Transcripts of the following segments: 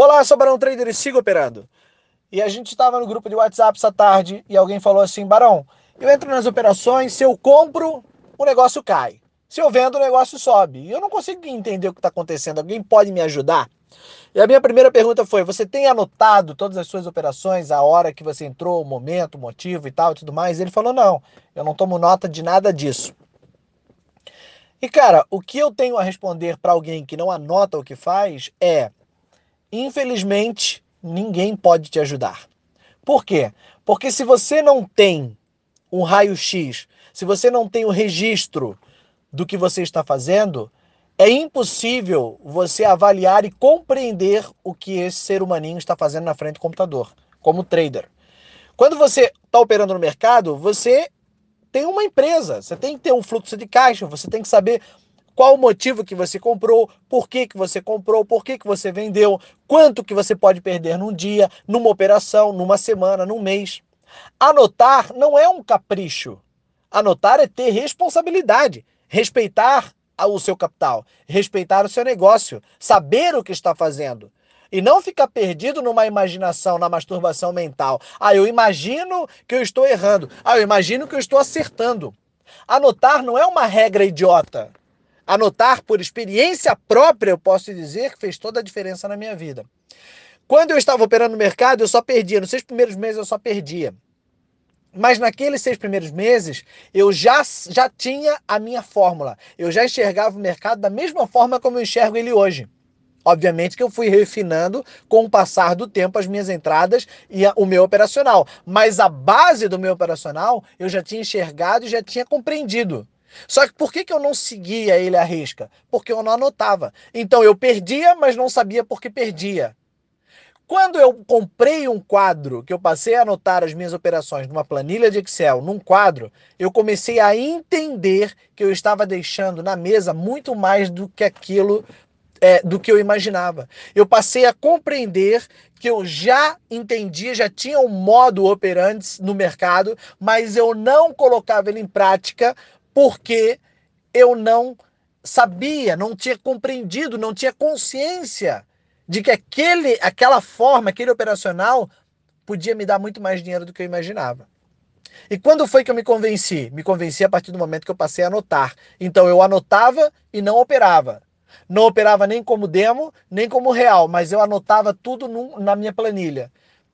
Olá, sou Barão Trader e sigo operando. E a gente estava no grupo de WhatsApp essa tarde e alguém falou assim: Barão, eu entro nas operações, se eu compro, o negócio cai. Se eu vendo, o negócio sobe. E eu não consigo entender o que está acontecendo. Alguém pode me ajudar? E a minha primeira pergunta foi: você tem anotado todas as suas operações, a hora que você entrou, o momento, o motivo e tal e tudo mais? Ele falou: não, eu não tomo nota de nada disso. E cara, o que eu tenho a responder para alguém que não anota o que faz é: Infelizmente, ninguém pode te ajudar. Por quê? Porque se você não tem um raio-x, se você não tem o um registro do que você está fazendo, é impossível você avaliar e compreender o que esse ser humaninho está fazendo na frente do computador, como trader. Quando você está operando no mercado, você tem uma empresa, você tem que ter um fluxo de caixa, você tem que saber qual o motivo que você comprou, por que, que você comprou, por que, que você vendeu, quanto que você pode perder num dia, numa operação, numa semana, num mês. Anotar não é um capricho. Anotar é ter responsabilidade, respeitar o seu capital, respeitar o seu negócio, saber o que está fazendo. E não ficar perdido numa imaginação, na masturbação mental. Ah, eu imagino que eu estou errando. Ah, eu imagino que eu estou acertando. Anotar não é uma regra idiota anotar por experiência própria, eu posso dizer que fez toda a diferença na minha vida. Quando eu estava operando no mercado, eu só perdia. Nos seis primeiros meses, eu só perdia. Mas naqueles seis primeiros meses, eu já, já tinha a minha fórmula. Eu já enxergava o mercado da mesma forma como eu enxergo ele hoje. Obviamente que eu fui refinando com o passar do tempo as minhas entradas e o meu operacional. Mas a base do meu operacional eu já tinha enxergado e já tinha compreendido. Só que por que, que eu não seguia ele à risca? Porque eu não anotava. Então eu perdia, mas não sabia por que perdia. Quando eu comprei um quadro, que eu passei a anotar as minhas operações numa planilha de Excel, num quadro, eu comecei a entender que eu estava deixando na mesa muito mais do que aquilo é, do que eu imaginava. Eu passei a compreender que eu já entendia, já tinha um modo operante no mercado, mas eu não colocava ele em prática porque eu não sabia, não tinha compreendido, não tinha consciência de que aquele, aquela forma, aquele operacional podia me dar muito mais dinheiro do que eu imaginava. E quando foi que eu me convenci? Me convenci a partir do momento que eu passei a anotar. Então eu anotava e não operava. Não operava nem como demo, nem como real, mas eu anotava tudo num, na minha planilha.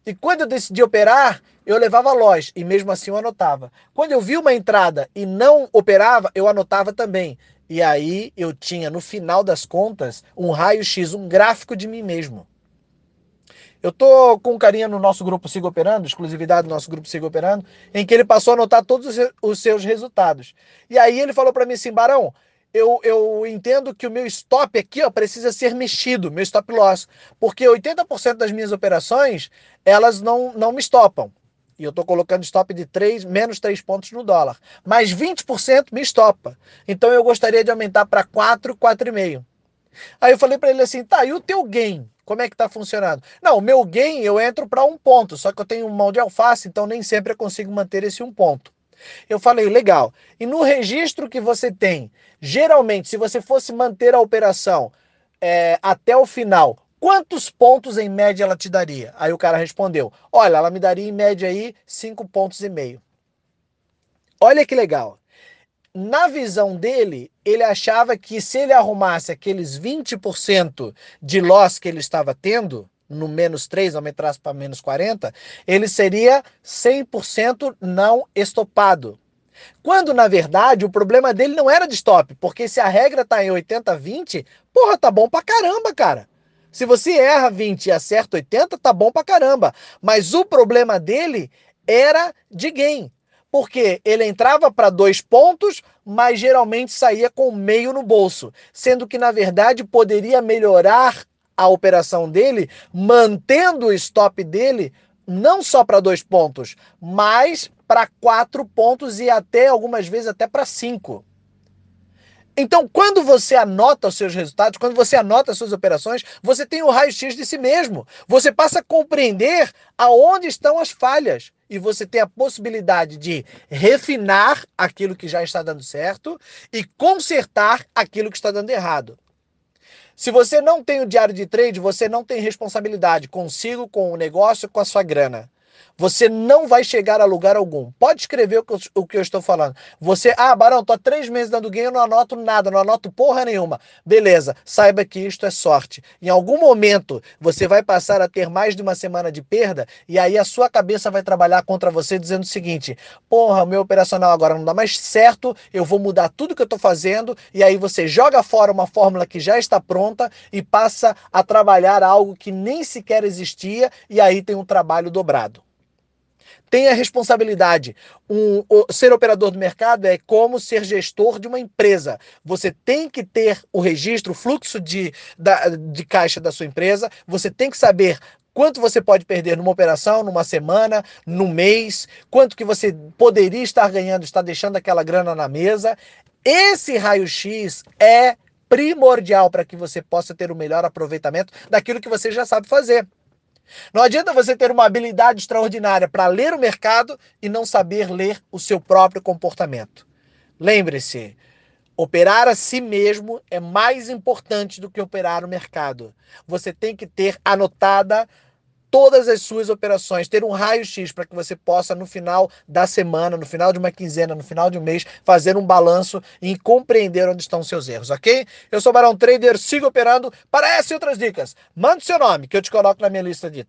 E quando eu decidi operar, eu levava loja e mesmo assim eu anotava. Quando eu vi uma entrada e não operava, eu anotava também. E aí eu tinha, no final das contas, um raio-x, um gráfico de mim mesmo. Eu tô com carinha no nosso grupo Siga Operando, exclusividade do nosso grupo Siga Operando, em que ele passou a anotar todos os seus resultados. E aí ele falou para mim assim, Barão, eu, eu entendo que o meu stop aqui ó, precisa ser mexido, meu stop loss, porque 80% das minhas operações, elas não, não me stopam. E eu estou colocando stop de 3, menos 3 pontos no dólar. Mas 20% me estopa. Então eu gostaria de aumentar para 4, 4,5. Aí eu falei para ele assim, tá, e o teu gain? Como é que tá funcionando? Não, o meu gain eu entro para um ponto, só que eu tenho mão de alface, então nem sempre eu consigo manter esse um ponto. Eu falei, legal. E no registro que você tem, geralmente, se você fosse manter a operação é, até o final, quantos pontos em média ela te daria? Aí o cara respondeu: olha, ela me daria em média aí cinco pontos e meio. Olha que legal. Na visão dele, ele achava que se ele arrumasse aqueles 20% de loss que ele estava tendo, no menos 3, aumentasse para menos 40, ele seria 100% não estopado. Quando, na verdade, o problema dele não era de stop, porque se a regra está em 80-20, porra, tá bom pra caramba, cara. Se você erra 20 e acerta 80, tá bom pra caramba. Mas o problema dele era de gain. Porque ele entrava para dois pontos, mas geralmente saía com meio no bolso. Sendo que, na verdade, poderia melhorar a operação dele, mantendo o stop dele não só para dois pontos, mas para quatro pontos e até algumas vezes até para cinco. Então, quando você anota os seus resultados, quando você anota as suas operações, você tem o raio-x de si mesmo. Você passa a compreender aonde estão as falhas e você tem a possibilidade de refinar aquilo que já está dando certo e consertar aquilo que está dando errado. Se você não tem o diário de trade, você não tem responsabilidade consigo, com o negócio, com a sua grana. Você não vai chegar a lugar algum. Pode escrever o que, eu, o que eu estou falando. Você, ah, Barão, tô há três meses dando game, eu não anoto nada, não anoto porra nenhuma. Beleza, saiba que isto é sorte. Em algum momento você vai passar a ter mais de uma semana de perda e aí a sua cabeça vai trabalhar contra você dizendo o seguinte: porra, meu operacional agora não dá mais certo, eu vou mudar tudo que eu estou fazendo e aí você joga fora uma fórmula que já está pronta e passa a trabalhar algo que nem sequer existia e aí tem um trabalho dobrado tem a responsabilidade. Um, ser operador do mercado é como ser gestor de uma empresa. Você tem que ter o registro, o fluxo de, da, de caixa da sua empresa, você tem que saber quanto você pode perder numa operação, numa semana, num mês, quanto que você poderia estar ganhando, estar deixando aquela grana na mesa. Esse raio-x é primordial para que você possa ter o melhor aproveitamento daquilo que você já sabe fazer. Não adianta você ter uma habilidade extraordinária para ler o mercado e não saber ler o seu próprio comportamento. Lembre-se, operar a si mesmo é mais importante do que operar o mercado. Você tem que ter anotada todas as suas operações, ter um raio-x para que você possa, no final da semana, no final de uma quinzena, no final de um mês, fazer um balanço e compreender onde estão os seus erros, ok? Eu sou Barão Trader, siga operando. Para essas e outras dicas, mande seu nome que eu te coloco na minha lista de